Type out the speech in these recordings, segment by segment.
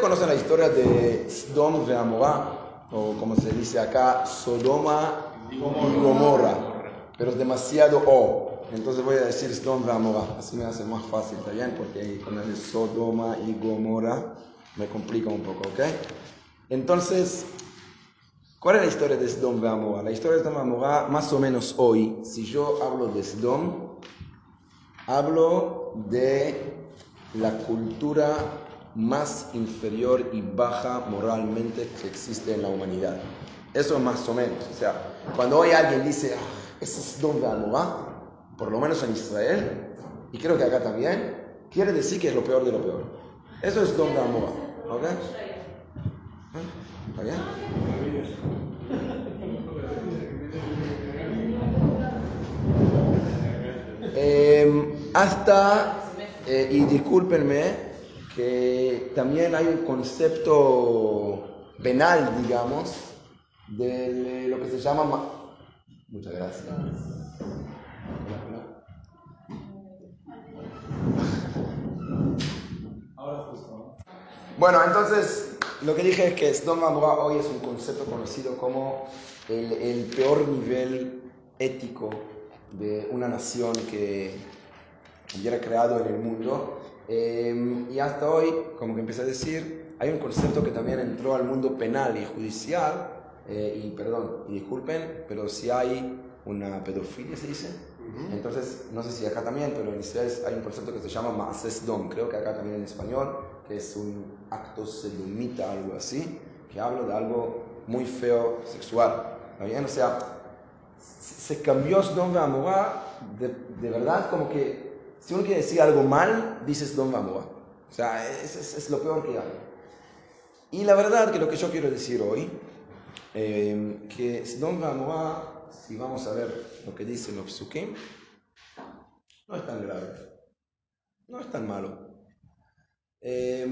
conocen la historia de Sdom de Amorá, o como se dice acá, Sodoma y Gomorra, pero es demasiado O. Entonces voy a decir Sdom de Amorá, así me hace más fácil, ¿está bien? Porque con el Sodoma y Gomorra me complica un poco, ¿ok? Entonces, ¿cuál es la historia de Sdom de Amorá? La historia de Sdom de Amorá, más o menos hoy, si yo hablo de Sdom, hablo de la cultura más inferior y baja moralmente que existe en la humanidad. Eso más o menos. O sea, cuando hoy alguien dice, ah, ese es Don Amorá, por lo menos en Israel, y creo que acá también, quiere decir que es lo peor de lo peor. Eso es Don Amorá. ¿Ok? ¿Está bien? Eh, hasta, eh, y discúlpenme, que también hay un concepto penal, digamos, de lo que se llama... Muchas gracias. Bueno, entonces lo que dije es que Sdom Amorá hoy es un concepto conocido como el, el peor nivel ético de una nación que hubiera creado en el mundo. Eh, y hasta hoy, como que empecé a decir, hay un concepto que también entró al mundo penal y judicial, eh, y perdón, y disculpen, pero si hay una pedofilia, se dice. Entonces, no sé si acá también, pero en Israel hay un concepto que se llama Maases Dom, creo que acá también en español, que es un acto sedomita, algo así, que habla de algo muy feo sexual. ¿Está bien? O sea, se cambió Sdom Amorá de, de verdad como que si uno quiere decir algo mal, dices Don Amorá. O sea, es, es, es, lo peor que hay. Y la verdad que lo que yo quiero decir hoy, eh, que Don Amorá, si vamos a ver lo que dicen los no es tan grave. No es tan malo. Eh,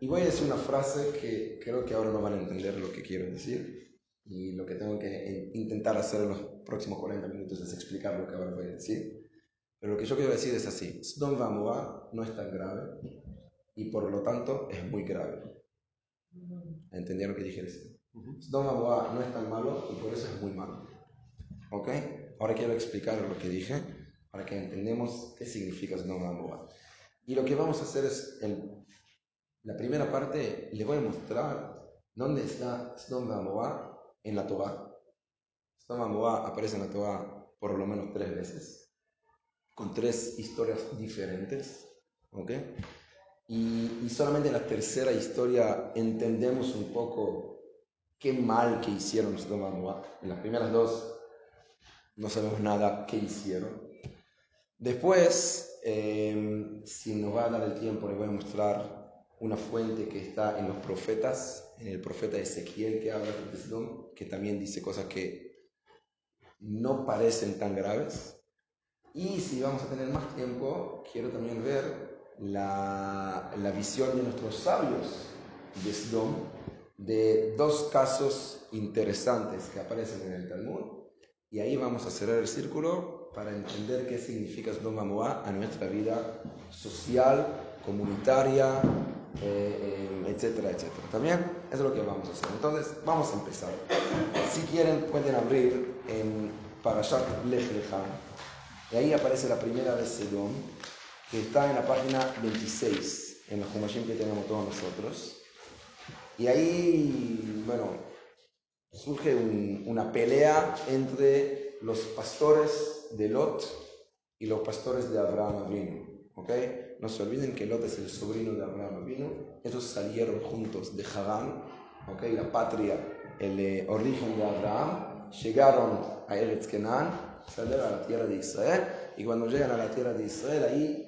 y voy a decir una frase que creo que ahora no van a entender lo que quiero decir. Y lo que tengo que intentar hacer en los próximos 40 minutos es explicar lo que ahora voy a decir. Pero lo que yo quiero decir es así, Sdom Vamoa no es tan grave y por lo tanto es muy grave. ¿Entendieron lo que dije? Sdom Vamoa no es tan malo y por eso es muy malo. ¿Ok? Ahora quiero explicar lo que dije para que entendamos qué significa Sdom Vamoa. Y lo que vamos a hacer es, en la primera parte, le voy a mostrar dónde está Sdom Vamoa en la Torah. Sdom Vamoa aparece en la Torah por lo menos tres veces con tres historias diferentes, ¿ok? Y, solamente en la tercera historia entendemos un poco qué mal que hicieron los Moab. En las primeras dos no sabemos nada qué hicieron. Después, eh, si nos va a dar el tiempo, les voy a mostrar una fuente que está en los profetas, en el profeta Ezequiel que habla de Sdom, que también dice cosas que no parecen tan graves, y si vamos a tener más tiempo, quiero también ver la, la visión de nuestros sabios de Sdom de dos casos interesantes que aparecen en el Talmud. Y ahí vamos a cerrar el círculo para entender qué significa Sdom Amoa a nuestra vida social, comunitaria, eh, eh, etcétera, etcétera. ¿También? Es lo que vamos a hacer. Entonces, vamos a empezar. Si quieren, pueden abrir en Parashat Lech Lecha y ahí aparece la primera vez Sedom, que está en la página 26, en los Humashim que tenemos todos nosotros. Y ahí, bueno, surge un, una pelea entre los pastores de Lot y los pastores de Abraham Avinu. ¿ok? No se olviden que Lot es el sobrino de Abraham Avinu. Ellos salieron juntos de Harán, ¿ok? la patria, el eh, origen de Abraham. Llegaron a Eretz Kenan salir a la tierra de Israel y cuando llegan a la tierra de Israel ahí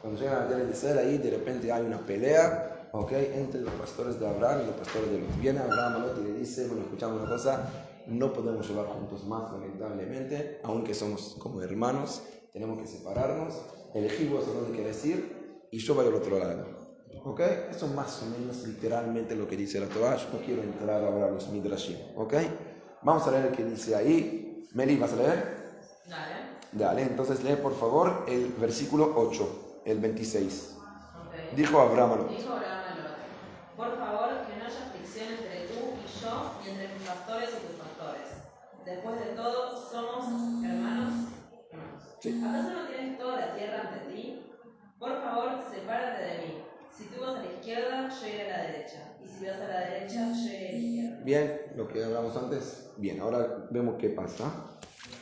cuando llegan a la tierra de Israel ahí de repente hay una pelea ¿ok? entre los pastores de Abraham y los pastores de Lot viene Abraham a Lot y le dice bueno escuchamos una cosa no podemos llevar juntos más lamentablemente aunque somos como hermanos tenemos que separarnos elegimos a dónde quieres ir y yo voy al otro lado ¿Ok? Eso más o menos literalmente lo que dice la Torah. Yo no quiero entrar ahora a los Midrashim. ¿Ok? Vamos a leer qué dice ahí. Meli, ¿vas a leer? Dale. Dale, entonces lee por favor el versículo 8, el 26. Okay. Dijo Abraham a Lot. Dijo Abraham por favor, que no haya fricción entre tú y yo, ni entre mis pastores y tus pastores. Después de todo, somos hermanos. ¿Acaso no tienes toda la tierra ante ti? Por favor, sepárate de mí. Si tú vas a la izquierda, yo iré a la derecha. Y si vas a la derecha, yo iré a la izquierda. Bien, lo que hablamos antes. Bien, ahora vemos qué pasa.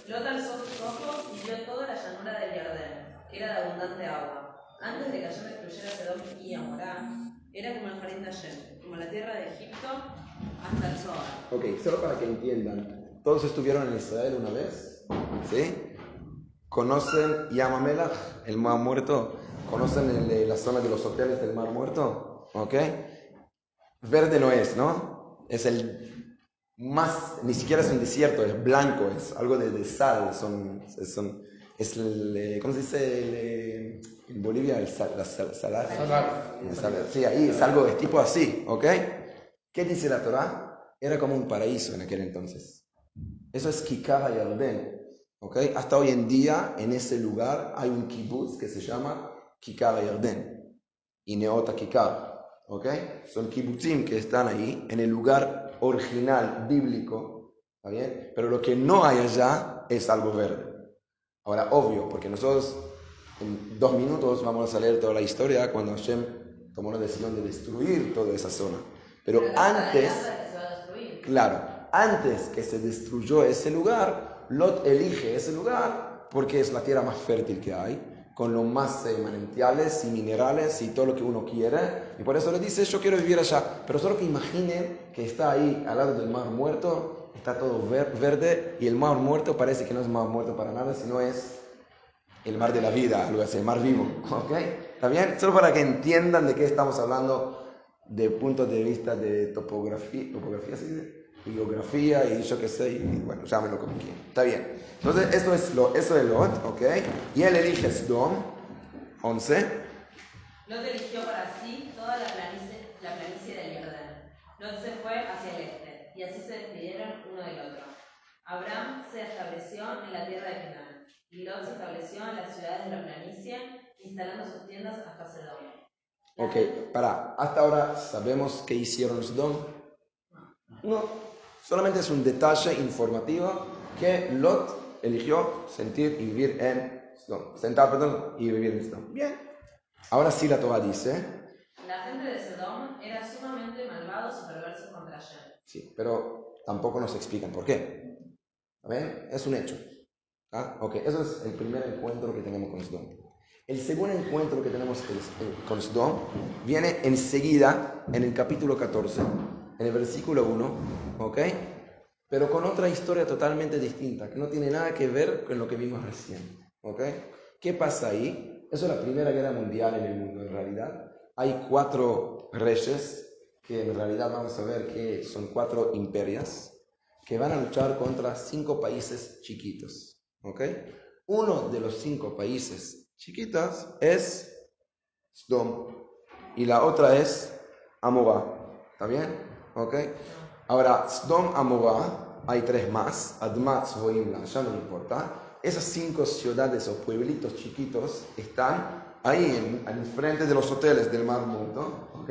Lot alzó sus ojos y vio toda la llanura del Jardín, que era de abundante agua. Antes de que Hashem destruyera Sedom y Amorá, era como el jardín de Hashem, como la tierra de Egipto hasta el Zohar. Ok, solo para que entiendan. Todos estuvieron en Israel una vez, ¿sí? ¿Conocen Yamamela, el mar muerto? ¿Conocen el- la zona de los hoteles del mar muerto? ¿Ok? Verde no es, ¿no? Es el más, ni siquiera es un desierto, es blanco, es algo de, de sal, son, son, es el, eh, ¿cómo se dice el, eh, en Bolivia? El sal, la sal, salar. Salar. Sí, ahí es algo de tipo así, ¿ok? ¿Qué dice la Torah? Era como un paraíso en aquel entonces. Eso es Kikar Yarden, ¿ok? Hasta hoy en día, en ese lugar, hay un kibbutz que se llama Kikar Yarden y Neota Kikar, ¿ok? Son kibbutzim que están ahí, en el lugar original, bíblico, ¿está bien? Pero lo que no hay allá es algo verde. Ahora, obvio, porque nosotros en dos minutos vamos a leer toda la historia cuando Hashem tomó la decisión de destruir toda esa zona. Pero antes... Claro, antes que se destruyó ese lugar, Lot elige ese lugar porque es la tierra más fértil que hay, con los más eh, manantiales y minerales y todo lo que uno quiere. Y por eso le dice, yo quiero vivir allá. Pero solo que imaginen que está ahí al lado del mar muerto, está todo ver- verde y el mar muerto parece que no es mar muerto para nada, sino es el mar de la vida, algo así, el mar vivo. ¿Ok? ¿Está bien? Solo para que entiendan de qué estamos hablando de puntos de vista de topografía, topografía, ¿sí? geografía y yo qué sé, y bueno, llámenlo como quieran. Está bien. Entonces, esto es lo, eso es Lot, ¿ok? Y él elige Sdom, 11. Lot eligió para sí toda la planicie, la planicie del Jordán. Lot se fue hacia el este, y así se despidieron uno del otro. Abraham se estableció en la tierra de Canaán, y Lot se estableció en las ciudades de la planicie, instalando sus tiendas hasta. La Ok, para, hasta ahora sabemos qué hicieron Sdom. No, solamente es un detalle informativo que Lot eligió sentir y vivir en Sdom. Sentar, perdón, y vivir en Sdom. Bien. Ahora sí la Torah dice, La gente de Sedom era sumamente malvados y perversos contra Hashem. sí, pero tampoco nos explican por qué. ¿Está bien? Es un hecho. ¿Ah? Ok, eso es el primer encuentro que tenemos con Sdom. El segundo encuentro que tenemos con- eh, con Sdom viene enseguida en el capítulo 14, en el versículo 1, ¿ok? Pero con otra historia totalmente distinta, que no tiene nada que ver con lo que vimos recién, ¿ok? ¿Qué pasa ahí? Eso es la Primera Guerra Mundial en el mundo, en realidad. Hay cuatro reyes, que en realidad vamos a ver que son cuatro imperias, que van a luchar contra cinco países chiquitos, ¿ok? Uno de los cinco países chiquitos es Sdom y la otra es Amorá, ¿está bien? ¿Ok? Ahora, Sdom, Amorá, hay tres más, Admat, Zvoim, ya no importa. Esas cinco ciudades o pueblitos chiquitos están ahí en, en frente de los hoteles del Mar Muerto, ¿ok?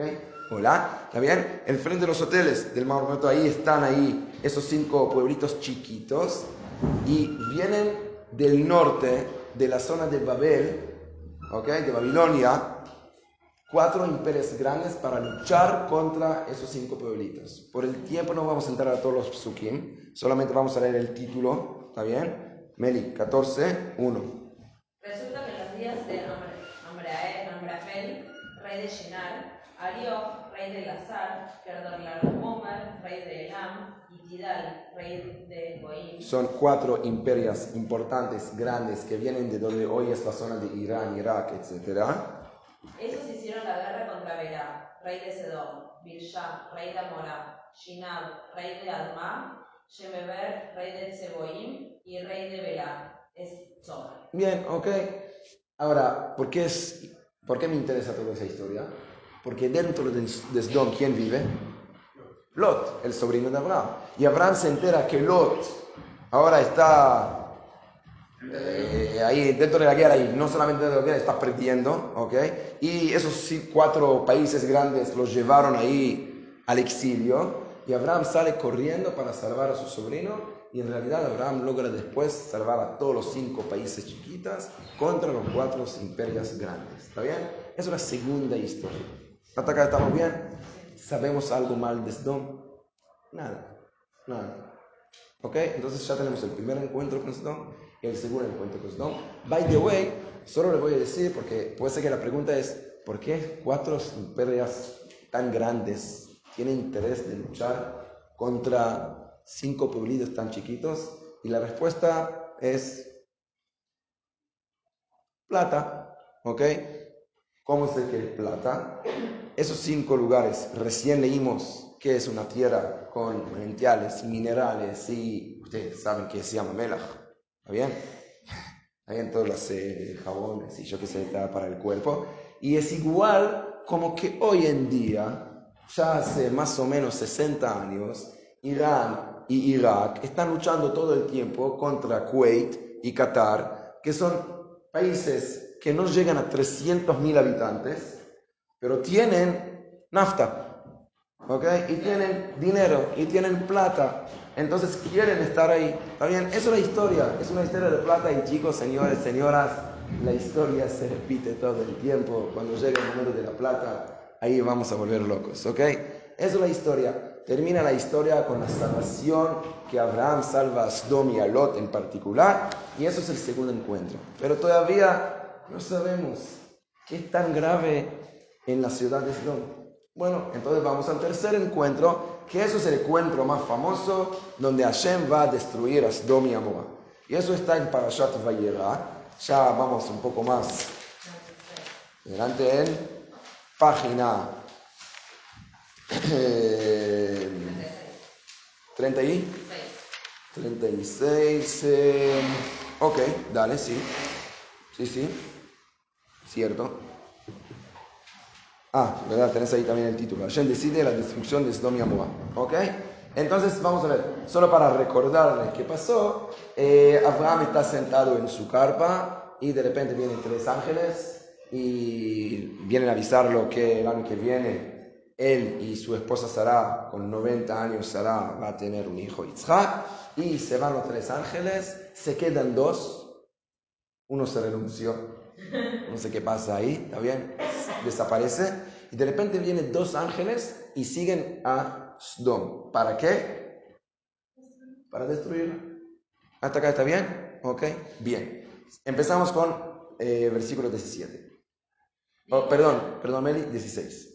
Hola, ¿está bien? En frente de los hoteles del Mar Muerto, ahí están ahí esos cinco pueblitos chiquitos y vienen del norte, de la zona de Babel, ¿ok? De Babilonia, cuatro imperios grandes para luchar contra esos cinco pueblitos. Por el tiempo no vamos a entrar a todos los psukim, solamente vamos a leer el título, ¿está bien? Meli, 14, 1. Resulta que los días de rey de Shinar, Arioch, rey de Lazar, Kedorlaomer, rey de Elam, y Tidal, rey de Goim, Son cuatro imperios importantes, grandes, que vienen de donde hoy es la zona de Irán, Irak, etc. Esos hicieron la guerra contra Berá, rey de Sedom, Birsha, rey de Amorá, Shinab, rey de Adma, Shemeber, rey de Tseboim, y rey de Belá, es Zohar. Bien, ok. Ahora, ¿por qué, es, ¿por qué me interesa toda esa historia? Porque dentro de, Sdom, ¿quién vive? Lot, el sobrino de Abraham. Y Abraham se entera que Lot ahora está Eh, ahí dentro de la guerra, y no solamente dentro de la guerra, está perdiendo, ¿ok? Y esos cuatro países grandes los llevaron ahí al exilio y Abraham sale corriendo para salvar a su sobrino y en realidad Abraham logra después salvar a todos los cinco países chiquitas contra los cuatro imperios grandes. ¿Está bien? Es la segunda historia. ¿Hasta acá estamos bien? ¿Sabemos algo mal de Sdom? Nada, nada. ¿Ok? Entonces ya tenemos el primer encuentro con Sdom y el segundo encuentro con Sdom. By the way, solo le voy a decir, porque puede ser que la pregunta es, ¿por qué cuatro imperios tan grandes tienen interés de luchar contra cinco pueblitos tan chiquitos? Y la respuesta es plata. ¿Ok? ¿Cómo sé que plata? Esos cinco lugares, recién leímos que es una tierra con manantiales, minerales y ustedes saben que se llama Melach. ¿Está bien? Hay en todos los eh, jabones y yo qué sé, para el cuerpo. Y es igual como que hoy en día, ya hace más o menos 60 años, Irán y Irak están luchando todo el tiempo contra Kuwait y Qatar, que son países que no llegan a 300.000 habitantes, pero tienen nafta, ¿ok? Y tienen dinero, y tienen plata, entonces quieren estar ahí. ¿Está bien? Es una historia, es una historia de plata y chicos, señores, señoras, la historia se repite todo el tiempo. Cuando llega el momento de la plata, ahí vamos a volver locos, ¿ok? Es una historia termina la historia con la salvación que Abraham salva a Sdom y a Lot en particular, y eso es el segundo encuentro. Pero todavía no sabemos qué es tan grave en la ciudad de Sdom. Bueno, entonces vamos al tercer encuentro, que eso es el encuentro más famoso, donde Hashem va a destruir a Sdom y a Moab. Y eso está en Parashat Vayera. Ya vamos un poco más adelante en página 30 y 36. Eh, ok, dale, sí. Sí, sí. Cierto. Ah, ¿verdad? Tenés ahí también el título. Hashem decide la destrucción de Sdom y ¿Ok? Entonces, vamos a ver. Solo para recordarles qué pasó. Eh, Abraham está sentado en su carpa y de repente vienen tres ángeles y vienen a avisarlo que el año que viene él y su esposa Sara, con 90 años, Sara va a tener un hijo, Yitzhak, y se van los tres ángeles, se quedan dos, uno se renunció, no sé qué pasa ahí, ¿está bien? Desaparece, y de repente vienen dos ángeles y siguen a Sdom. ¿Para qué? Para destruirlo. ¿Hasta acá está bien? ¿Ok? Bien. Empezamos con eh, versículo 17. Oh, perdón, perdón, Meli, 16.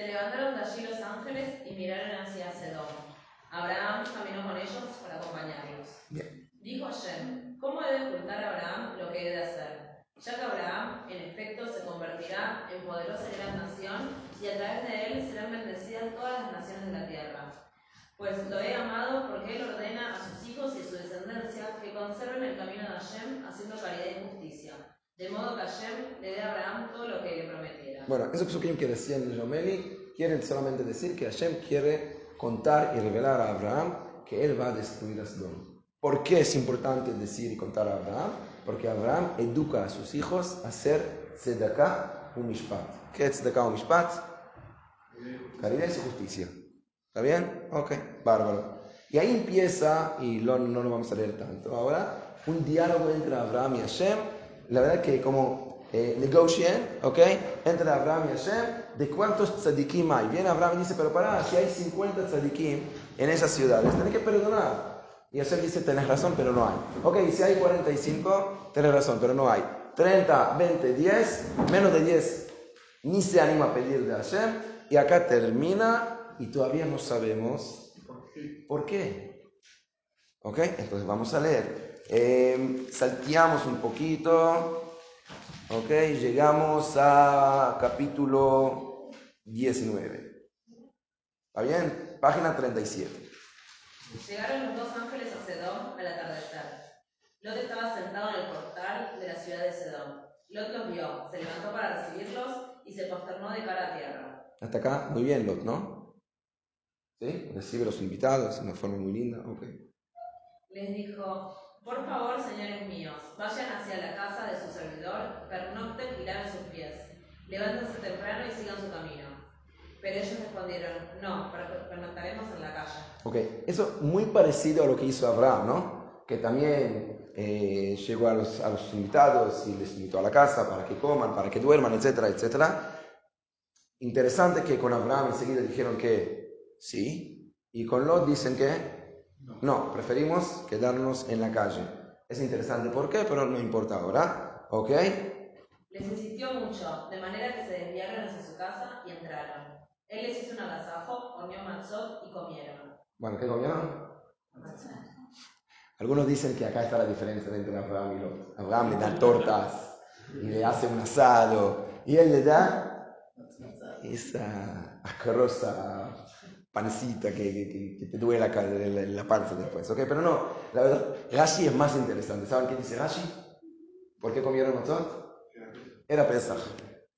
Se levantaron de allí los ángeles y miraron hacia Sedón. Abraham caminó con ellos para acompañarlos. Dijo Hashem, ¿cómo he de ocultar a Abraham lo que he de hacer? Ya que Abraham, en efecto, se convertirá en poderosa y gran nación, y a través de él serán bendecidas todas las naciones de la tierra. Pues lo he amado porque él ordena a sus hijos y a su descendencia que conserven el camino de Hashem haciendo caridad y justicia de modo que Hashem le dé a Abraham todo lo que le prometiera. Bueno, eso es que decían Romeli, quieren solamente decir que Hashem quiere contar y revelar a Abraham que él va a destruir a Sodom. ¿Por qué es importante decir y contar a Abraham? Porque Abraham educa a sus hijos a hacer tzedakah un mishpat. ¿Qué es tzedakah un mishpat? Caridad y justicia. ¿Está bien? Ok, bárbaro. Y ahí empieza, y no, no lo vamos a leer tanto ahora, un diálogo entre Abraham y Hashem la verdad que como eh, ¿ok? Entre Abraham y Hashem, de cuántos tzadikim hay. Viene Abraham y dice, pero pará, si hay 50 tzadikim en esas ciudades, tenés que perdonar. Y Hashem dice, tenés razón, pero no hay. Ok, si hay 45, tenés razón, pero no hay. 30, 20, 10, menos de 10, ni se anima a pedir de Hashem. Y acá termina y todavía no sabemos por qué. ¿Ok? Entonces vamos a leer. Eh, salteamos un poquito. Ok, llegamos a capítulo 19. ¿Está bien? Página 37. Llegaron los dos ángeles a Sedón al atardecer. Lot estaba sentado en el portal de la ciudad de Sedón. Lot los vio, se levantó para recibirlos y se posternó de cara a tierra. Hasta acá, muy bien, Lot, ¿no? ¿Sí? Recibe a los invitados de una forma muy linda, ok. Les dijo, Por favor, señores míos, vayan hacia la casa de su servidor, pernocten y laven sus pies. Levántense temprano y sigan su camino. Pero ellos respondieron, no, pernoctaremos en la calle. Ok, eso muy parecido a lo que hizo Abraham, ¿no? Que también eh, llegó a los, a los invitados y les invitó a la casa para que coman, para que duerman, etcétera, etcétera. Interesante que con Abraham enseguida dijeron que sí, y con Lot dicen que no, preferimos quedarnos en la calle. Es interesante por qué, pero no importa ahora. ¿Ok? Les insistió mucho, de manera que se desviaron hacia su casa y entraron. Él les hizo un agasajo, horneó matzot y comieron. Bueno, ¿qué comieron? Algunos dicen que acá está la diferencia entre Abraham y Lot. Abraham le da tortas y le hace un asado y él le da esa asquerosa pancita que, que, te duele la, la, la, panza después, ¿ok? Pero no, la verdad, Rashi es más interesante. ¿Saben qué dice Rashi? ¿Por qué comieron matzot? Era Pesach.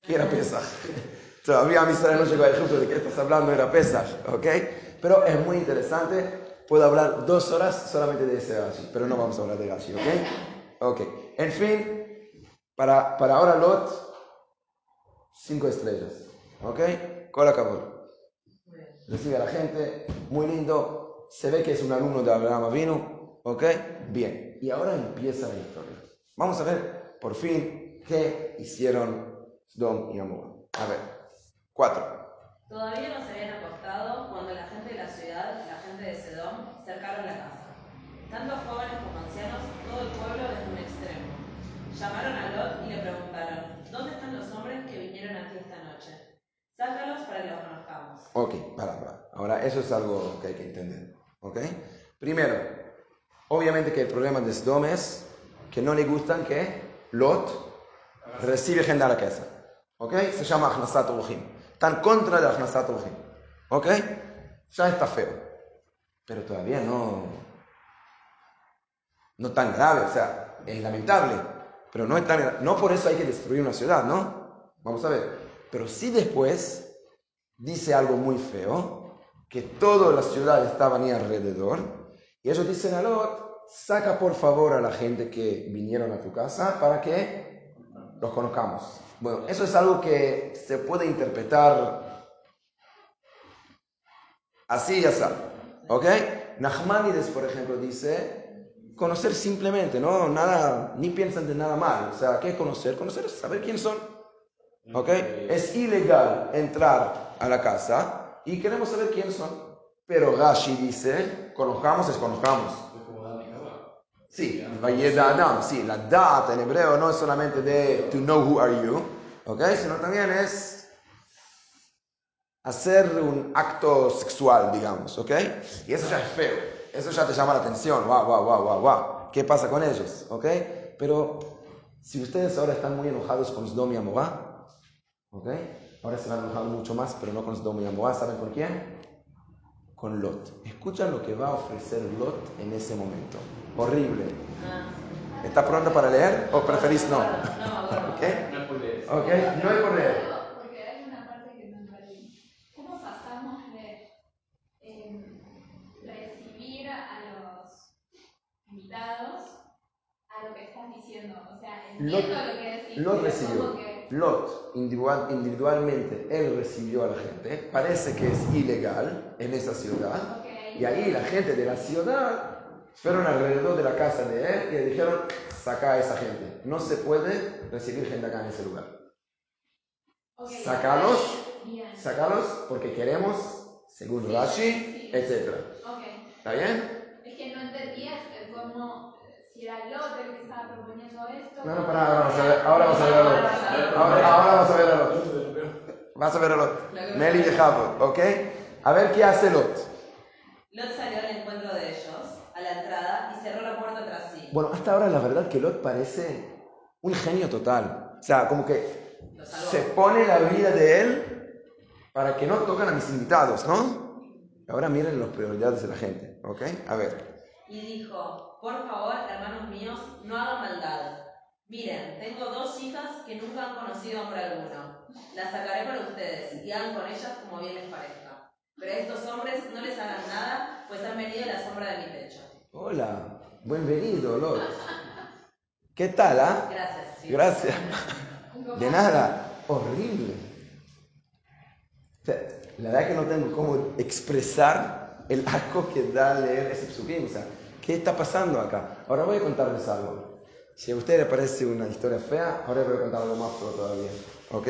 ¿Qué era Pesach? Todavía mi historia no llegó al ejemplo de que estás hablando, era Pesach, ¿ok? Pero es muy interesante. Puedo hablar dos horas solamente de ese Rashi, pero no vamos a hablar de Rashi, ¿ok? Ok. En fin, para, para ahora Lot, cinco estrellas, ¿ok? Cola acabó recibe a la gente, muy lindo, se ve que es un alumno de Abraham vino, ¿ok? Bien, y ahora empieza la historia. Vamos a ver, por fin, qué hicieron Sdom y Amor. A ver, cuatro. Todavía no se habían acostado cuando la gente de la ciudad, la gente de Sedom, cercaron la casa. Tanto jóvenes como ancianos, todo el pueblo desde un extremo. Llamaron a Lot y le preguntaron, ¿dónde están los hombres que vinieron aquí esta noche? Sácalos para que los conozcamos. Ok, para, para. Ahora, eso es algo que hay que entender. ¿Ok? Primero, obviamente que el problema de Sdom es que no le gustan que Lot recibe gente a la casa. ¿Ok? Se llama Ahnasat Elohim. Están contra de Ahnasat Elohim. ¿Ok? Ya está feo. Pero todavía no. No tan grave, o sea, es lamentable. Pero no es tan. No por eso hay que destruir una ciudad, ¿no? Vamos a ver. Pero si después dice algo muy feo, que toda la ciudad estaba ahí alrededor, y ellos dicen a Lot, saca por favor a la gente que vinieron a tu casa para que los conozcamos. Bueno, eso es algo que se puede interpretar así y así. ¿Ok? Nachmanides, por ejemplo, dice conocer simplemente, ¿no? Nada, ni piensan de nada mal. O sea, ¿qué es conocer? Conocer es saber quién son. ¿Ok? Es ilegal entrar a la casa y queremos saber quiénes son. Pero Rashi dice, conozcamos es conozcamos. Sí, Adam, sí, la data en hebreo no es solamente de to know who are you, ¿ok? Sino también es hacer un acto sexual, digamos, ¿ok? Y eso ya es feo, eso ya te llama la atención, wow, wow, wow, wow, wow. ¿Qué pasa con ellos? ¿Ok? Pero si ustedes ahora están muy enojados con Sdom y Amorá, ¿Ok? Ahora se van a enojar mucho más, pero no con Sodom y Amorá. ¿Saben con quién? Con Lot. Escuchan lo que va a ofrecer Lot en ese momento. Horrible. ¿Está pronto para leer o preferís no? ¿Ok? ¿Ok? No hay por leer. Que no entendí. ¿Cómo pasamos de em, recibir a los invitados a lo que estás diciendo? O sea, entiendo lo que decís. Lot recibió. Lot individualmente, él recibió a la gente, parece que es ilegal en esa ciudad, y ahí la gente de la ciudad fueron alrededor de la casa de él y le dijeron, saca a esa gente, no se puede recibir gente acá en ese lugar. Okay, sácalos, porque queremos, según Rashi, etc. ¿Está bien? Es que no entendía cómo era el que estaba proponiendo esto. No, no, para, ahora vamos a ver, ahora vamos a ver a Lot. Ahora, ahora vamos a ver a Lot. Vas a ver a Lot. Meli de Jabo, ¿ok? A ver qué hace Lot. Lot salió al encuentro de ellos, a la entrada, y cerró la puerta tras sí. Bueno, hasta ahora la verdad que Lot parece un genio total. O sea, como que se pone la vida de él para que no toquen a mis invitados, ¿no? Ahora miren las prioridades de la gente, ¿ok? A ver. Y dijo, por favor, hermanos míos, no hagan maldad. Miren, tengo dos hijas que nunca han conocido amor alguno. Las sacaré para ustedes y hagan con ellas como bien les parezca. Pero a estos hombres no les hagan nada, pues han venido a la sombra de mi techo. Hola. Bienvenido, Lot. ¿Qué tal, ah? Gracias. Gracias. De nada. Horrible. la verdad que no tengo cómo expresar el asco que da leer ese psukim. O sea, ¿qué está pasando acá? Ahora voy a contarles algo. Si a usted le parece una historia fea, ahora voy a contar algo más feo todavía. ¿Ok?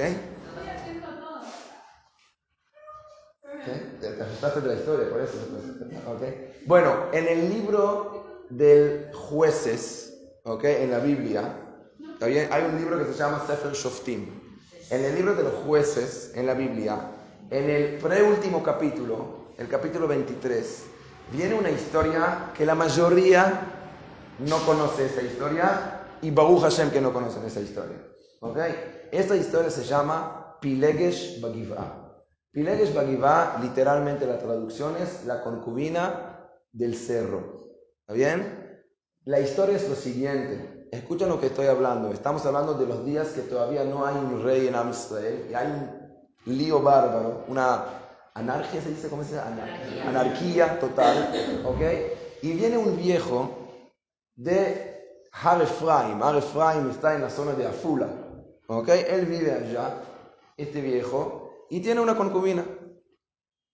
Te, asustaste de la historia, por eso. ¿Okay? Bueno, en el libro del jueces, ¿ok? En la Biblia, ¿está Hay un libro que se llama Sefer Shoftim. En el libro de los jueces, en la Biblia, en el preúltimo capítulo, el capítulo 23, viene una historia que la mayoría no conoce esa historia y Baruch Hashem que no conocen esa historia. ¿Ok? Esta historia se llama Pilegesh Bagivah. Pilegesh Bagivah, literalmente la traducción es la concubina del cerro. ¿Está bien? La historia es lo siguiente. Escuchen lo que estoy hablando. Estamos hablando de los días que todavía no hay un rey en Amsterdam y hay un lío bárbaro, una anarquía, se dice, ¿cómo se dice? Anarquía, anarquía total. ¿Ok? Y viene un viejo de Har Efraim. Har Efraim está en la zona de Afula. ¿Ok? Él vive allá, este viejo, y tiene una concubina.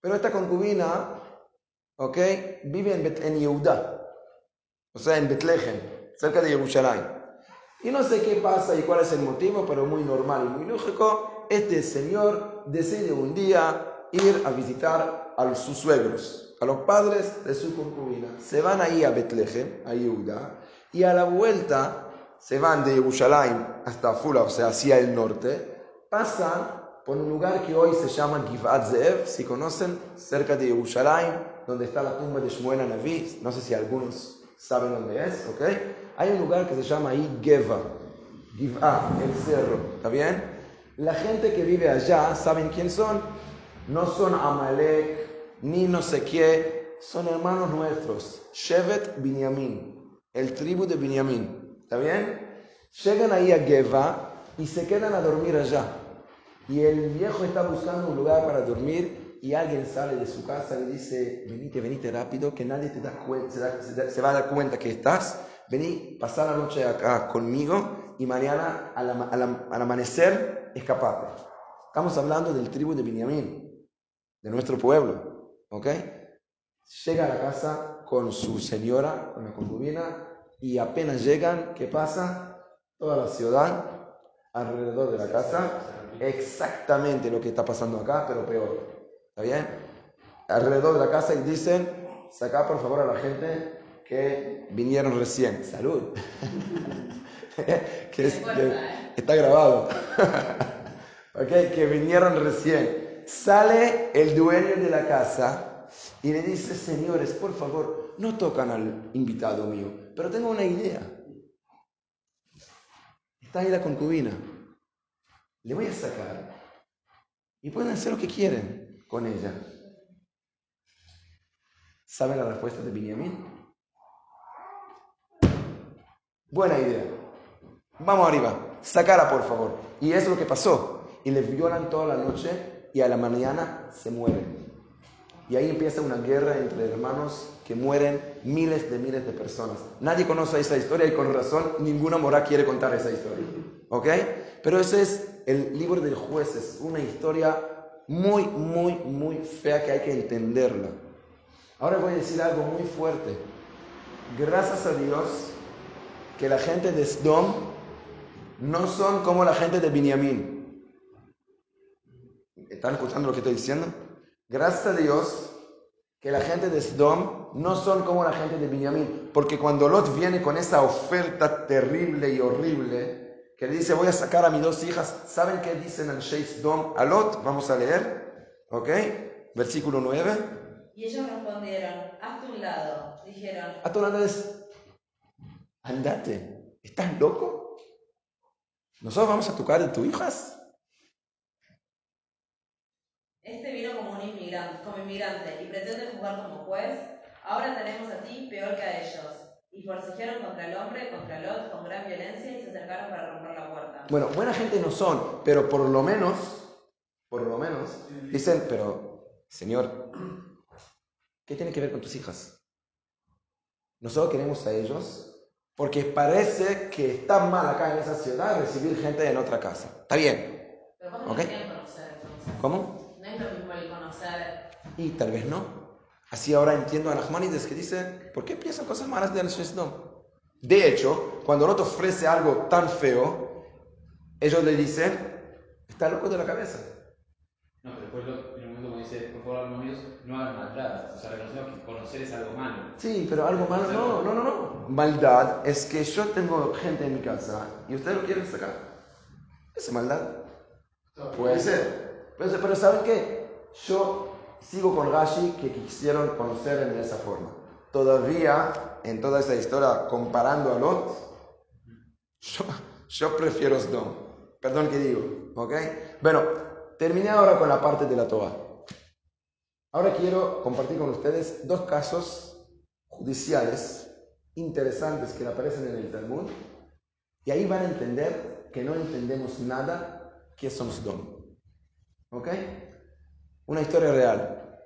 Pero esta concubina, ¿ok? Vive en, Bet en Yehuda, o sea, en Betlehem, cerca de Jerusalén. Y no sé qué pasa y cuál es el motivo, pero muy normal y muy lógico. Este señor decide un día ir a visitar a sus suegros, a los padres de su concubina. Se van ahí a Betlehem, a Yehuda, y a la vuelta se van de Jerusalén hasta Fula, o sea, hacia el norte, pasan por un lugar que hoy se llama Givat Zeev, si conocen, cerca de Yerushalayim, donde está la tumba de Shmuel Naví, no sé si algunos saben dónde es, ¿ok? Hay un lugar que se llama ahí Geva, Givat, el cerro, ¿está bien? La gente que vive allá, ¿saben quién son? No son Amalek, ni no sé qué, son hermanos nuestros, Shevet Binyamin, el tribu de Binyamin, ¿está bien? Llegan ahí a Geva y se quedan a dormir allá. Y el viejo está buscando un lugar para dormir y alguien sale de su casa y le dice, venite, venite rápido, que nadie te da se, se, va a dar cuenta que estás. Vení, pasar la noche acá conmigo y mañana al, al, amanecer escapate. Estamos hablando del tribu de Benjamín, de nuestro pueblo. ¿Ok? Llega a la casa con su señora, con la concubina, y apenas llegan, ¿qué pasa? Toda la ciudad alrededor de la casa exactamente lo que está pasando acá, pero peor. ¿Está bien? Alrededor de la casa y dicen, saca por favor a la gente que vinieron recién. Salud. que, ¿eh? está grabado. okay, que vinieron recién. Sale el dueño de la casa y le dice, señores, por favor, no tocan al invitado mío, pero tengo una idea. Está ahí la concubina le voy a sacar y pueden hacer lo que quieren con ella. ¿Saben la respuesta de Benjamin? Buena idea. Vamos arriba, sacala por favor. Y es lo que pasó. Y le violan toda la noche y a la mañana se mueren. Y ahí empieza una guerra entre hermanos que mueren miles de miles de personas. Nadie conoce esa historia y con razón ninguna mora quiere contar esa historia. ¿Ok? Pero ese es el libro del juez, es una historia muy, muy, muy fea que hay que entenderla. Ahora voy a decir algo muy fuerte. Gracias a Dios que la gente de Sdom no son como la gente de Binyamin. ¿Están escuchando lo que estoy diciendo? Gracias a Dios que la gente de Sdom no son como la gente de Binyamin. Porque cuando Lot viene con esa oferta terrible y horrible, que le dice, voy a sacar a mis dos hijas, ¿saben qué dicen en Sheikh Sdom a Lot? Vamos a leer, ¿ok? Versículo 9. Y ellos respondieron, hazte un lado. Dijeron, hazte un lado es, andate, ¿estás loco? ¿Nosotros vamos a tocar a tus hijas? Este vino como un inmigrante, como inmigrante y pretende jugar como juez. Ahora tenemos a ti peor que a ellos. Y forcejearon contra el hombre, contra Lot, con gran violencia y se acercaron para romper la puerta. Bueno, buena gente no son, pero por lo menos, por lo menos, dicen, pero, Señor, ¿qué tiene que ver con tus hijas? Nosotros queremos a ellos porque parece que está mal acá en esa ciudad recibir gente en otra casa. Está bien. Pero. ¿Cómo? No es lo mismo el conocer. Y tal vez no. Así ahora entiendo a Nachmanides que dice, ¿por qué piensan cosas malas de Shdom? De hecho, cuando el otro ofrece algo tan feo, ellos le dicen, está loco de la cabeza. No, pero después lo- en un momento como dice, por favor, míos, no hagan maldad. O sea, reconocemos que conocer es algo malo. Sí, pero algo malo, no, no, no, no. Maldad es que yo tengo gente en mi casa y ustedes lo quieren sacar. ¿Es maldad? Puede ser. Puede ser, pero ¿saben qué? Yo sigo con Rashi que quisieron conocer en esa forma. Todavía, en toda esa historia, comparando a Lot, yo, yo prefiero Sdom. Perdón que digo, ¿ok? Bueno, terminé ahora con la parte de la Torah. Ahora quiero compartir con ustedes dos casos judiciales interesantes que aparecen en el Talmud y ahí van a entender que no entendemos nada que son Sdom. ¿Ok? Una historia real,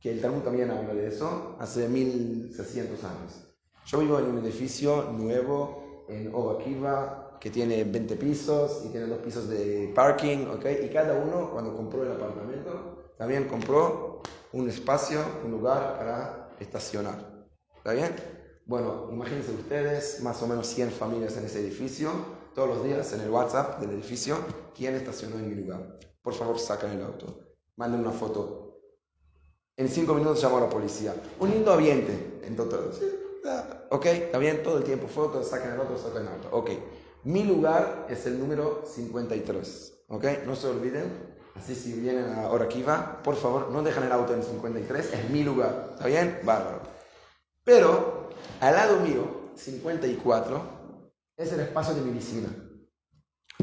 que el Talmud también habla de eso, hace 1600 años. Yo vivo en un edificio nuevo en Obakiva que tiene 20 pisos y tiene dos pisos de parking, ¿ok? Y cada uno, cuando compró el apartamento, también compró un espacio, un lugar para estacionar. ¿Está bien? Bueno, imagínense ustedes, más o menos 100 familias en ese edificio, todos los días en el WhatsApp del edificio, ¿quién estacionó en mi lugar? Por favor, sacan el auto, manden una foto. En cinco minutos llamo a la policía. Un lindo ambiente. Entonces, sí, ah, ok, está bien, todo el tiempo fotos, sacan el auto, sacan el auto. Ok, mi lugar es el número 53. Ok, no se olviden. Así si vienen a Orakiva, por favor, no dejan el auto en 53, es mi lugar. ¿Está bien? Bárbaro. Pero al lado mío, 54, es el espacio de mi vecina.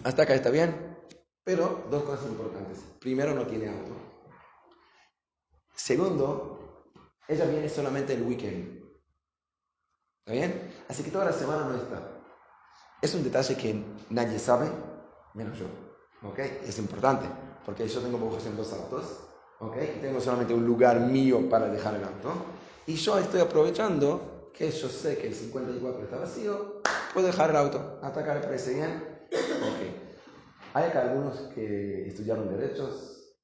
Hasta acá está bien. Pero dos cosas importantes. Primero, no tiene auto. Segundo, ella viene solamente el weekend. ¿Está bien? Así que toda la semana no está. Es un detalle que nadie sabe, menos yo. ¿Ok? Es importante, porque yo tengo bujos en dos autos. ¿Ok? Y tengo solamente un lugar mío para dejar el auto. Y yo estoy aprovechando que yo sé que el 54 está vacío, puedo dejar el auto. Acá le parece bien. Ok. Hay acá algunos que estudiaron derechos.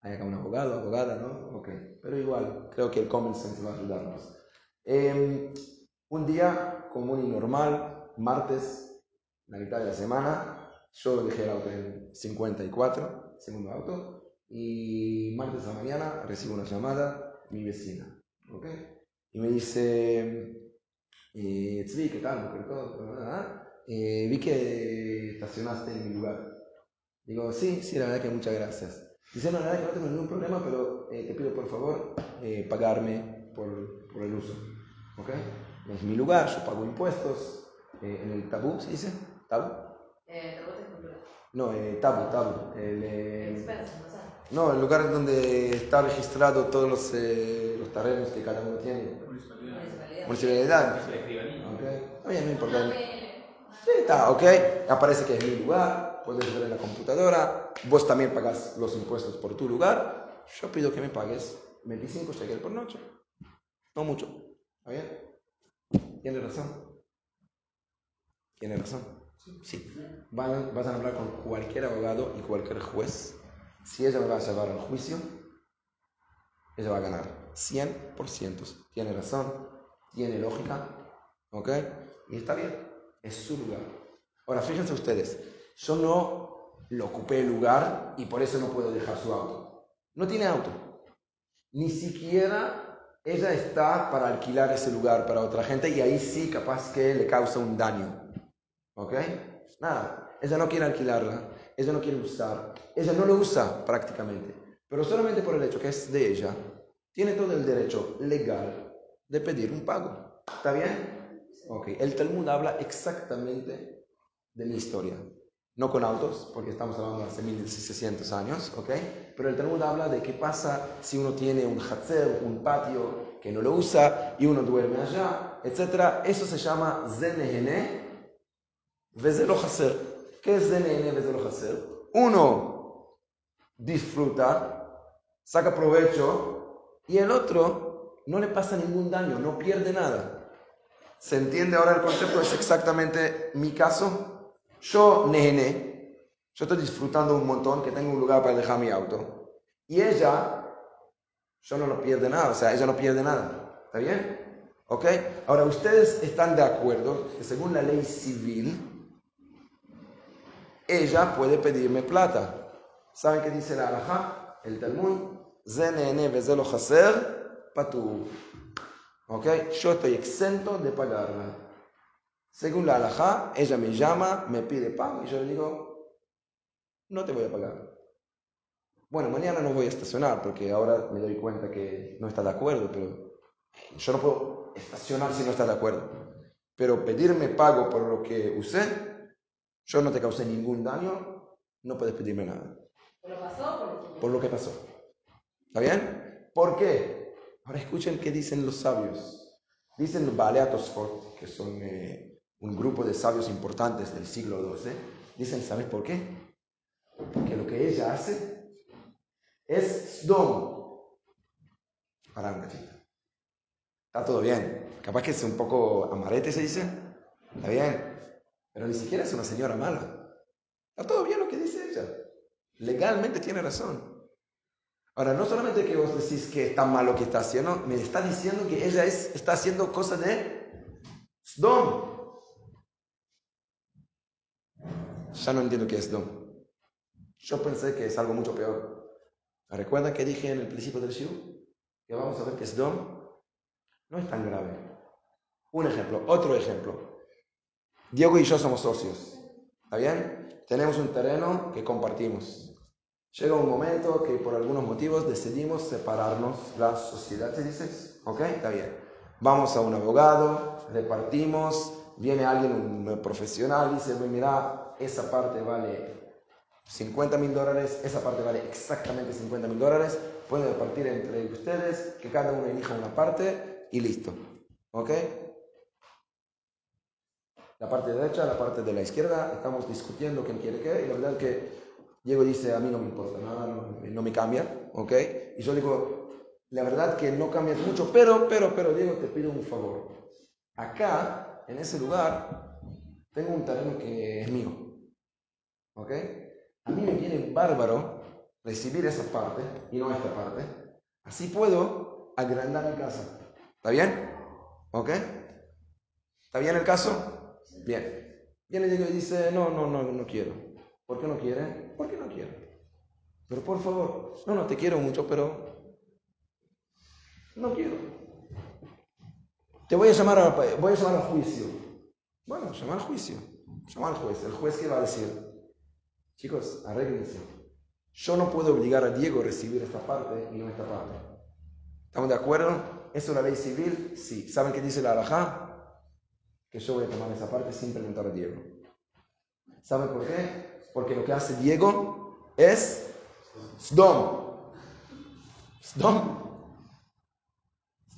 Hay acá un abogado, abogada, ¿no? Ok. Pero igual, creo que el common sense va a ayudarnos. Eh, un día común y normal, martes, la mitad de la semana, yo dejé el auto en 54, segundo auto, y martes a mañana recibo una llamada, mi vecina, ¿ok? Y me dice, eh, Tzvi, ¿qué tal? ¿Qué tal? Eh, vi que estacionaste en mi lugar. Digo, sí, sí, la verdad que muchas gracias. Dice, no, la verdad que no tengo ningún problema, pero eh, te pido por favor eh, pagarme por, por el uso. ¿Ok? Es mi lugar, yo pago impuestos. eh, en el tabú, ¿se dice? ¿Tabú? Eh, culturales. No, eh, tabú, tabú. El, eh, Expensos, no el lugar donde está registrado todos los, eh, los terrenos que cada uno tiene. Municipalidad. Municipalidad. La escribanía. ¿Ok? Está bien, no importa. Sí, está, ok. Aparece que es mi lugar, puedes ver en la computadora. Vos también pagas los impuestos por tu lugar. Yo pido que me pagues 25 shekel por noche. No mucho. ¿Está bien? Tienes razón. Tienes razón. Sí. Van- vas a hablar con cualquier abogado y cualquier juez. Si ella me va a llevar al juicio, ella va a ganar 100%. Tiene razón, tiene lógica, ¿ok? Y está bien, es su lugar. Ahora, fíjense ustedes, yo no lo ocupé el lugar y por eso no puedo dejar su auto. No tiene auto. Ni siquiera ella está para alquilar ese lugar para otra gente y ahí sí capaz que le causa un daño. ¿Ok? Nada, ella no quiere alquilarla, ella no quiere usar, ella no lo usa prácticamente, pero solamente por el hecho que es de ella, tiene todo el derecho legal de pedir un pago. ¿Está bien? Ok, el Talmud habla exactamente de mi historia. No con autos, porque estamos hablando de hace 1600 años, ¿ok? Pero el Talmud habla de qué pasa si uno tiene un hatzer, un patio que no lo usa y uno duerme allá, etc. Eso se llama ZNN Vezelo ¿Qué es ZNN Vezelo Uno disfruta, saca provecho y el otro no le pasa ningún daño, no pierde nada. ¿Se entiende ahora el concepto? Es exactamente mi caso. Yo, nene, yo estoy disfrutando un montón que tengo un lugar para dejar mi auto. Y ella, yo no lo pierde nada, o sea, ella no pierde nada. ¿Está bien? ¿Ok? Ahora, ustedes están de acuerdo que según la ley civil, ella puede pedirme plata. ¿Saben qué dice la alajá? El Talmud. Zenene vezelo haser patu. ¿Ok? Yo estoy exento de pagarla. Según la alajá, ella me llama, me pide pago y yo le digo, no te voy a pagar. Bueno, mañana no voy a estacionar porque ahora me doy cuenta que no está de acuerdo, pero yo no puedo estacionar si no está de acuerdo. Pero pedirme pago por lo que usé, yo no te causé ningún daño, no puedes pedirme nada. ¿Por lo pasó por lo Por lo que pasó. ¿Está bien? ¿Por qué? Ahora escuchen qué dicen los sabios. Dicen los Baleatosfot, que son eh, un grupo de sabios importantes del siglo XII. Dicen, ¿sabes por qué? Porque lo que ella hace es Sdom. Para un cachito. Está todo bien. Capaz que es un poco amarete, se dice. Está bien. Pero ni siquiera es una señora mala. Está todo bien lo que dice ella. Legalmente tiene razón. Ahora, no solamente que vos decís que está mal lo que está haciendo, me está diciendo que ella es, está haciendo cosas de Sdom. Ya no entiendo qué es Sdom. Yo pensé que es algo mucho peor. ¿Recuerdan que dije en el principio del show? Que vamos a ver que Sdom no es tan grave. Un ejemplo, otro ejemplo. Diego y yo somos socios. ¿Está bien? Tenemos un terreno que compartimos. Llega un momento que por algunos motivos decidimos separarnos, la sociedad se dice, ok, está bien. Vamos a un abogado, repartimos, viene alguien, un profesional, dice, mira, esa parte vale 50 mil dólares, esa parte vale exactamente 50 mil dólares, pueden repartir entre ustedes, que cada uno elija una parte y listo. ¿Ok? La parte derecha, la parte de la izquierda, estamos discutiendo quién quiere qué, y la verdad que Diego dice, a mí no me importa nada, no, me cambia, ¿ok? Y yo digo, la verdad que no cambia mucho, pero, pero, pero, Diego, te pido un favor. Acá, en ese lugar, tengo un terreno que es mío, ¿ok? A mí me viene bárbaro recibir esa parte y no esta parte. Así puedo agrandar mi casa. ¿Está bien? ¿Ok? ¿Está bien el caso? Bien. Viene Diego y dice, no, no, no, no quiero. ¿Por qué no quiere? ¿Por qué no quiere? Pero por favor, no, no, te quiero mucho, pero no quiero. Te voy a llamar a, voy a llamar al juicio. Bueno, llamar al juicio. Llamar al juez. El juez qué va a decir, chicos, arréglense. Yo no puedo obligar a Diego a recibir esta parte y no esta parte. ¿Estamos de acuerdo? ¿Es una ley civil? Sí. ¿Saben qué dice la alajá? Que yo voy a tomar esa parte sin preguntar a Diego. ¿Saben por qué? Porque lo que hace Diego es Sdom. Sdom.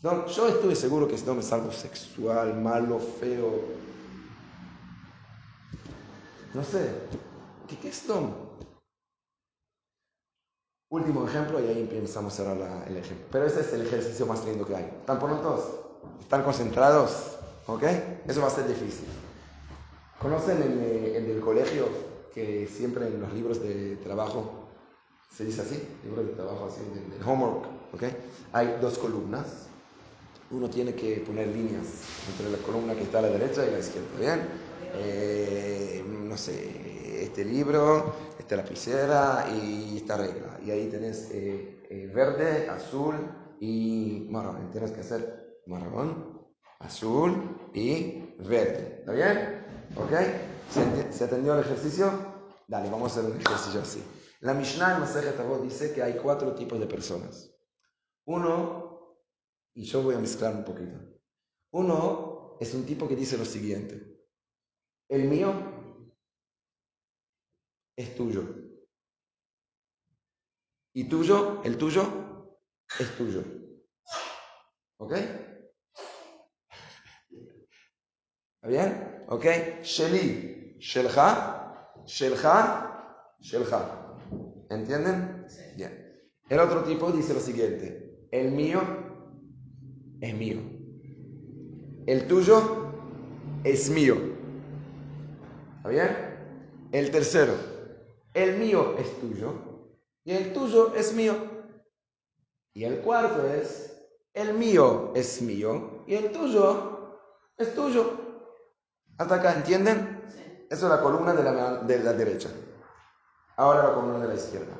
Yo estoy seguro que Sdom es algo sexual, malo, feo. No sé. ¿Qué, qué es Sdom? Último ejemplo y ahí empezamos a cerrar el ejemplo. Pero ese es el ejercicio más lindo que hay. ¿Están prontos? ¿Están concentrados? ¿Ok? Eso va a ser difícil. ¿Conocen el, eh, el del colegio? Que siempre en los libros de trabajo, se dice así, libros de trabajo así, de, homework, ¿ok? Hay dos columnas. Uno tiene que poner líneas entre la columna que está a la derecha y la izquierda, ¿bien? Eh, no sé, este libro, esta lapicera y esta regla. Y ahí tenés eh, eh, verde, azul y marrón. Tienes que hacer marrón, azul y verde. ¿Está bien? ¿Ok? ¿Se, atendió el ejercicio? Dale, vamos a hacer un ejercicio así. La Mishnah en Masejet dice que hay cuatro tipos de personas. Uno, y yo voy a mezclar un poquito. Uno es un tipo que dice lo siguiente. El mío es tuyo. Y tuyo, el tuyo, es tuyo. ¿Ok? ¿Está bien? ¿Ok? Sheli Shelja, Shelja, Shelja. ¿Entienden? Bien. El otro tipo dice lo siguiente: El mío es mío. El tuyo es mío. ¿Está bien? El tercero, el mío es tuyo y el tuyo es mío. Y el cuarto es, el mío es mío y el tuyo es tuyo. Hasta acá, ¿entienden? Eso es la columna de la, de la derecha. Ahora la columna de la izquierda.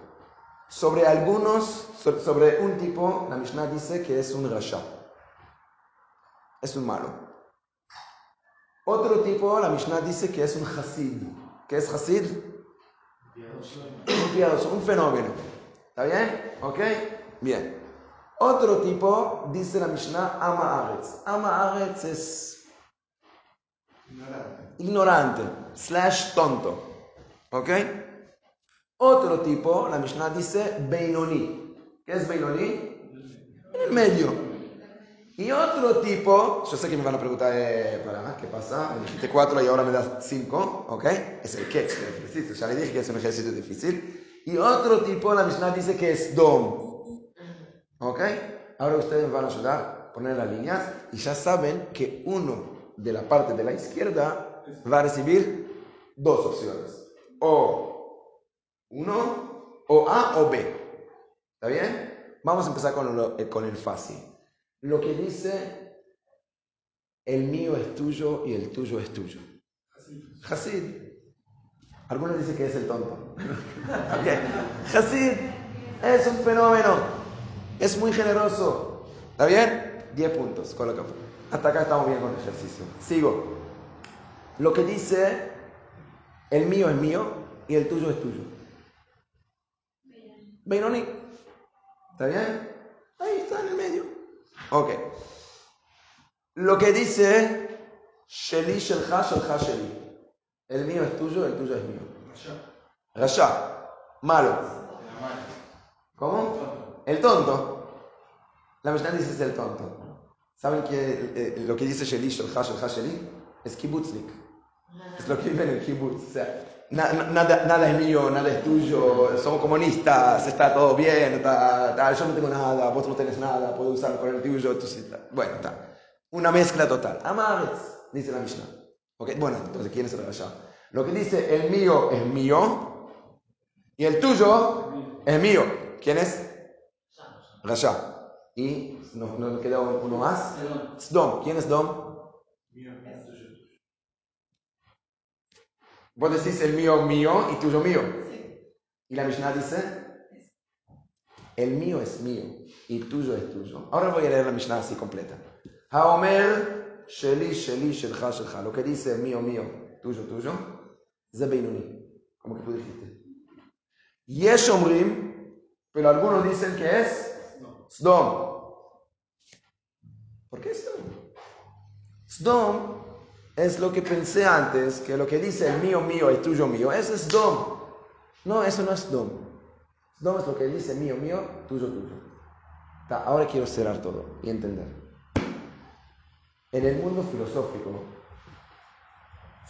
Sobre algunos, sobre un tipo, la Mishnah dice que es un rasha. Es un malo. Otro tipo, la Mishnah dice que es un hasid. ¿Qué es hasid? Un piadoso, un fenómeno. ¿Está bien? ¿Ok? Bien. Otro tipo, dice la Mishnah, ama aretz. Ama aretz es ignorante, slash tonto. ¿Ok? Otro tipo, la Mishnah dice Beinoni. ¿Qué es Beinoni? En el medio. Y otro tipo, yo sé que me van a preguntar, eh, para, ¿qué pasa? Me dijiste cuatro y ahora me das cinco, ¿ok? Es el catch del ejercicio, ya le dije que es un ejercicio difícil. Y otro tipo, la Mishnah dice que es Dom. ¿Ok? Ahora ustedes me van a ayudar a poner las líneas y ya saben que uno de la parte de la izquierda va a recibir dos opciones. O uno, o A o B. ¿Está bien? Vamos a empezar con, eh, con el fácil. Lo que dice, el mío es tuyo y el tuyo es tuyo. Hasid. Algunos dicen que es el tonto. Hasid es un fenómeno. Es muy generoso. ¿Está bien? 10 puntos. Coloca. Hasta acá estamos bien con el ejercicio. Sigo. Lo que dice, el mío es mío y el tuyo es tuyo. Benoni. ¿Está bien? Ahí está en el medio. Ok. Lo que dice Sheli Sheli. El mío es tuyo, el tuyo es mío. Rasha. Malo. ¿Cómo? El tonto. La Mishnah dice es el tonto. ¿Saben que eh, lo que dice Sheli Shelcha Shelcha Sheli? Es kibutznik. Es lo que vive en el kibbutz. O sea, nada, nada es mío, nada es tuyo, somos comunistas, está todo bien, está, yo no tengo nada, vos no tenés nada, puedo usarlo con el tuyo, bueno, está. Una mezcla total. Amaretz, dice la Mishnah. Okay, bueno, entonces, ¿quién es el Rasha? Lo que dice el mío es mío y el tuyo es mío. ¿Quién es? Rasha. Y nos, nos queda uno más. Dom. ¿Quién es Dom? Mío. Vos decís el mío mío y tuyo mío. Y la Mishnah dice, el mío es mío y tuyo es tuyo. Ahora voy a leer la Mishnah así completa. Haomer, sheli, sheli, shelcha, shelcha. Lo que dice mío, mío, tuyo, tuyo, zebeinuni. Como que tú dijiste. Yesh omrim, pero algunos dicen que es Sdom. ¿Por qué Sdom? Sdom es lo que pensé antes, que lo que dice el mío, mío, el tuyo, mío, eso es dom. No, eso no es dom. Dom es lo que dice mío, mío, tuyo, tuyo. ahora quiero cerrar todo y entender. En el mundo filosófico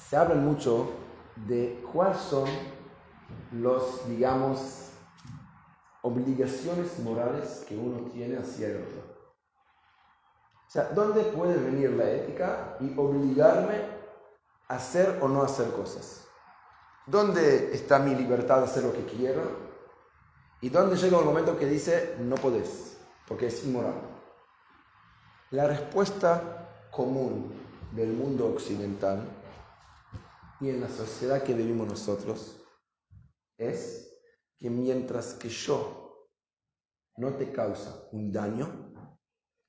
se habla mucho de cuáles son los, digamos, obligaciones morales que uno tiene hacia el otro. O sea, ¿dónde puede venir la ética y obligarme a hacer o no hacer cosas? ¿Dónde está mi libertad de hacer lo que quiero? ¿Y dónde llega el momento que dice no podés, porque es inmoral? La respuesta común del mundo occidental y en la sociedad que vivimos nosotros es que mientras que yo no te causa un daño,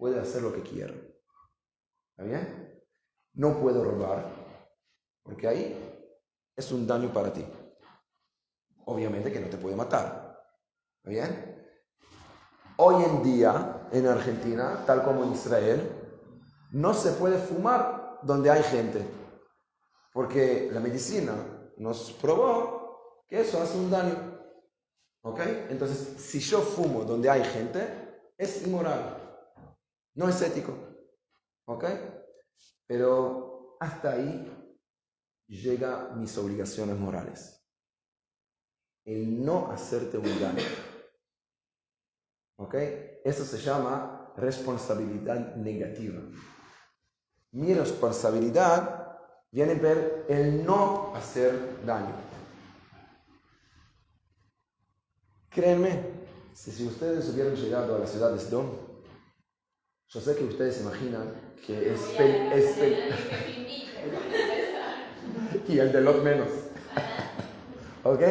puede hacer lo que quiera. ¿Está bien? No puedo robar, porque ahí es un daño para ti. Obviamente que no te puede matar. ¿Está bien? Hoy en día, en Argentina, tal como en Israel, no se puede fumar donde hay gente, porque la medicina nos probó que eso hace un daño. ¿Ok? Entonces, si yo fumo donde hay gente, es inmoral. No es ético. ¿Ok? Pero hasta ahí llega mis obligaciones morales. El no hacerte un daño. ¿Ok? Eso se llama responsabilidad negativa. Mi responsabilidad viene ver el no hacer daño. Créanme, si, ustedes hubieran llegado a la ciudad de Sdom, yo sé que ustedes imaginan que es, es y el de los menos. ¿Ok?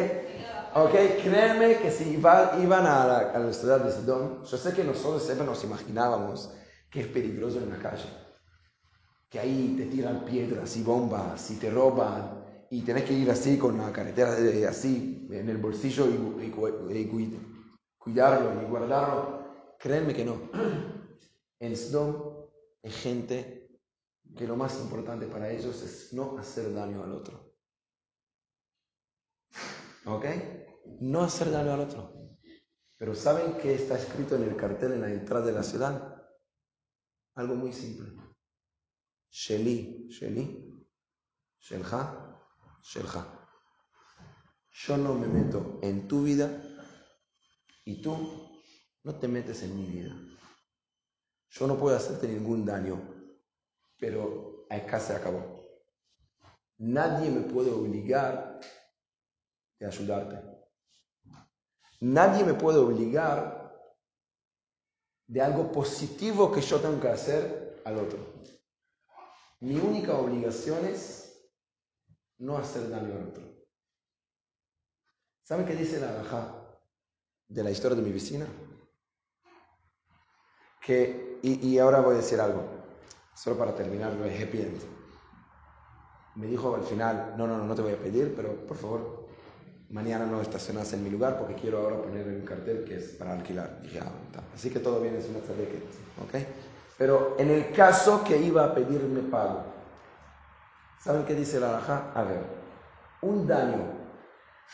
Ok, créanme que si iban a la, ciudad de Sidón, yo sé que nosotros siempre nos imaginábamos que es peligroso en la calle. Que ahí te tiran piedras y bombas y te roban y tenés que ir así con la carretera así en el bolsillo y, cuidarlo y guardarlo. Créanme que no. En Sidón hay gente que lo más importante para ellos es no hacer daño al otro. ¿Ok? No hacer daño al otro. Pero ¿saben qué está escrito en el cartel en la entrada de la ciudad? Algo muy simple. Sheli, Sheli, Shelha, Shelha. Yo no me meto en tu vida y tú no te metes en mi vida. Yo no puedo hacerte ningún daño, pero acá se acabó. Nadie me puede obligar de ayudarte. Nadie me puede obligar de algo positivo que yo tengo que hacer al otro. Mi única obligación es no hacer daño al otro. ¿Saben qué dice la alhaja de la historia de mi vecina? Que, y, ahora voy a decir algo, solo para terminar, lo happy Me dijo al final, no, no, no, no te voy a pedir, pero por favor, mañana no estacionas en mi lugar porque quiero ahora poner un cartel que es para alquilar. Ah, Así que todo bien, es una ¿ok? Pero en el caso que iba a pedirme pago, ¿saben qué dice la raja? A ver, un daño,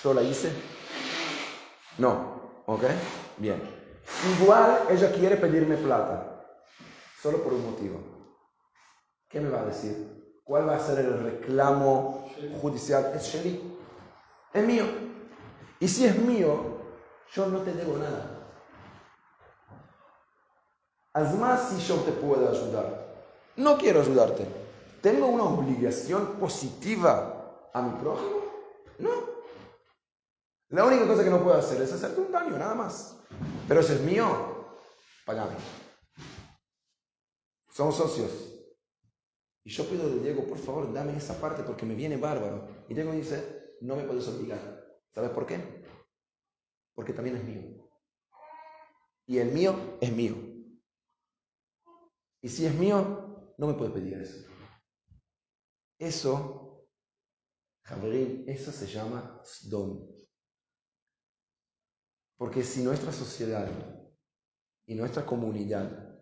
¿yo la hice? No, ¿ok? Bien. Igual ella quiere pedirme plata, solo por un motivo. ¿Qué me va a decir? ¿Cuál va a ser el reclamo judicial? Es Shelly. Es mío. Y si es mío, yo no te debo nada. Haz más si yo te puedo ayudar. No quiero ayudarte. ¿Tengo una obligación positiva a mi prójimo? No. La única cosa que no puedo hacer es hacerte un daño, nada más. Pero si es mío, pagame. Somos socios. Y yo pido de Diego, por favor, dame esa parte porque me viene bárbaro. Y Diego dice, no me puedes obligar. ¿Sabes por qué? Porque también es mío. Y el mío es mío. Y si es mío, no me puede pedir eso. Eso, Javerín, eso se llama Sdom. Porque si nuestra sociedad y nuestra comunidad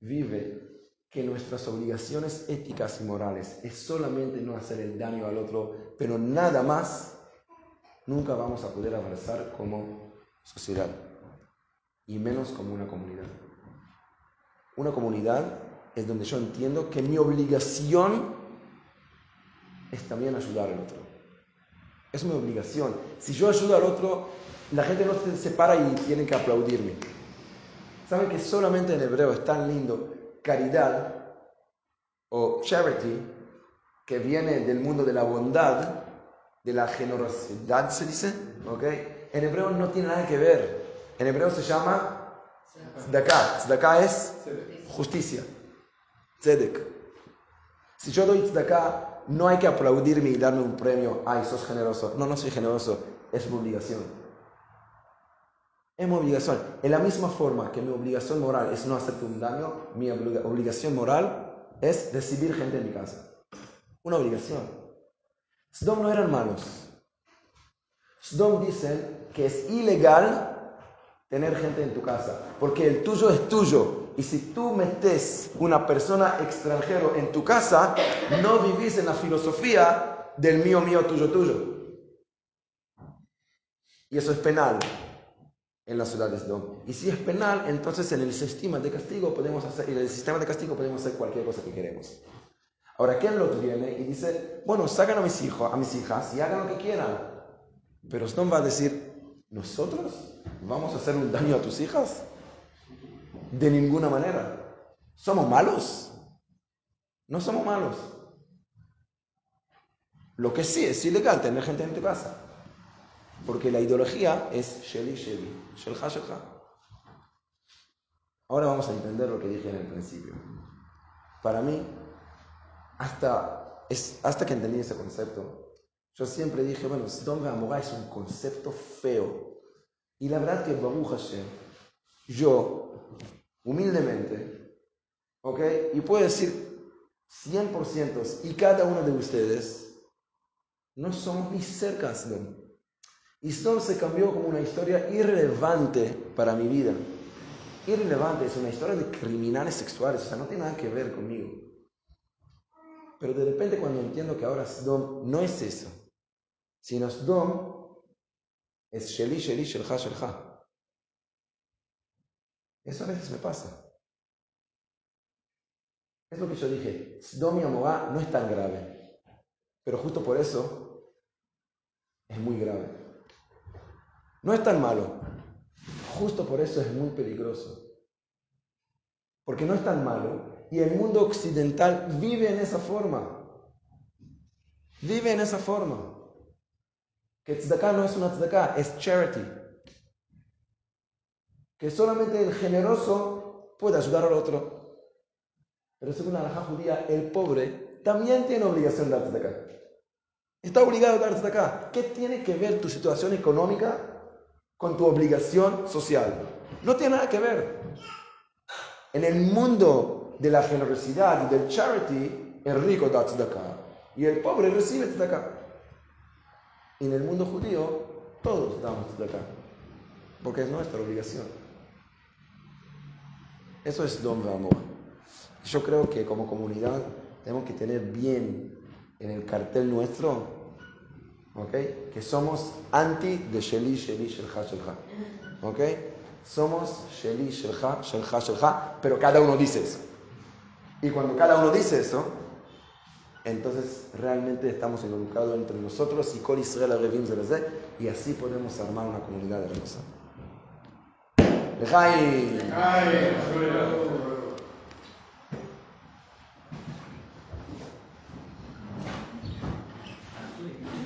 vive que nuestras obligaciones éticas y morales es solamente no hacer el daño al otro, pero nada más, nunca vamos a poder avanzar como sociedad y menos como una comunidad. Una comunidad es donde yo entiendo que mi obligación es también ayudar al otro. Es mi obligación. Si yo ayudo al otro, la gente no se separa y tiene que aplaudirme. ¿Saben que solamente en hebreo es tan lindo caridad o charity, que viene del mundo de la bondad, de la generosidad, se dice, ¿ok? En hebreo no tiene nada que ver. En hebreo se llama tzedakah. Tzedakah es justicia. Tzedek. Si yo doy tzedakah, no hay que aplaudirme y darme un premio. Ay, sos generoso. No, no soy generoso. Es mi obligación. Es mi obligación. En la misma forma que mi obligación moral es no hacerte un daño, mi obligación moral es recibir gente en mi casa. Una obligación. Sdom no eran malos. Sdom dicen que es ilegal tener gente en tu casa, porque el tuyo es tuyo. Y si tú metes una persona extranjero en tu casa, no vivís en la filosofía del mío, mío, tuyo, tuyo. Y eso es penal en las ciudades de Y si es penal, entonces en el sistema de castigo podemos hacer, en el sistema de castigo podemos hacer cualquier cosa que queremos. Ahora, ¿quién lo viene y dice, bueno, sacan a mis hijos, a mis hijas y hagan lo que quieran? Pero Stone va a decir, ¿nosotros vamos a hacer un daño a tus hijas? De ninguna manera. ¿Somos malos? No somos malos. Lo que sí es ilegal tener gente en tu casa. Porque la ideología es Sheli Sheli, Shelha Shelha. Ahora vamos a entender lo que dije en el principio. Para mí, hasta, es, hasta que entendí ese concepto, yo siempre dije, bueno, Sdom Amorá es un concepto feo. Y la verdad que Baruch Hashem, yo, humildemente, ¿ok? Y puedo decir 100% y cada uno de ustedes, no somos ni cerca. Y Sdom se cambió como una historia irrelevante para mi vida. Irrelevante, es una historia de criminales sexuales, o sea, no tiene nada que ver conmigo. Pero de repente cuando entiendo que ahora Sdom no es eso, sino Sdom es Sheli, Sheli, Shelha, Shelha. Eso a veces me pasa. Es lo que yo dije, Sdom y Amorá no es tan grave, pero justo por eso es muy grave. No es tan malo, justo por eso es muy peligroso. Porque no es tan malo y el mundo occidental vive en esa forma. Vive en esa forma. Que tzedakah no es una tzedakah, es charity. Que solamente el generoso puede ayudar al otro. Pero según la halajá judía, el pobre también tiene obligación de dar tzedakah. Está obligado a dar tzedakah. ¿Qué tiene que ver tu situación económica con tu obligación social? No tiene nada que ver. En el mundo de la generosidad y del charity, el rico da tzedakah y el pobre recibe tzedakah. En el mundo judío, todos damos tzedakah, porque es nuestra obligación. Eso es don de amor. Yo creo que como comunidad tenemos que tener bien en el cartel nuestro, ¿ok? Que somos anti de Sheli, Sheli, Shelha, Shelha. ¿Ok? Somos Sheli, Shelha, Shelha, Shelha, pero cada uno dice eso. Y cuando cada uno dice eso, entonces realmente estamos involucrados entre nosotros y con Israel y así podemos armar una comunidad hermosa.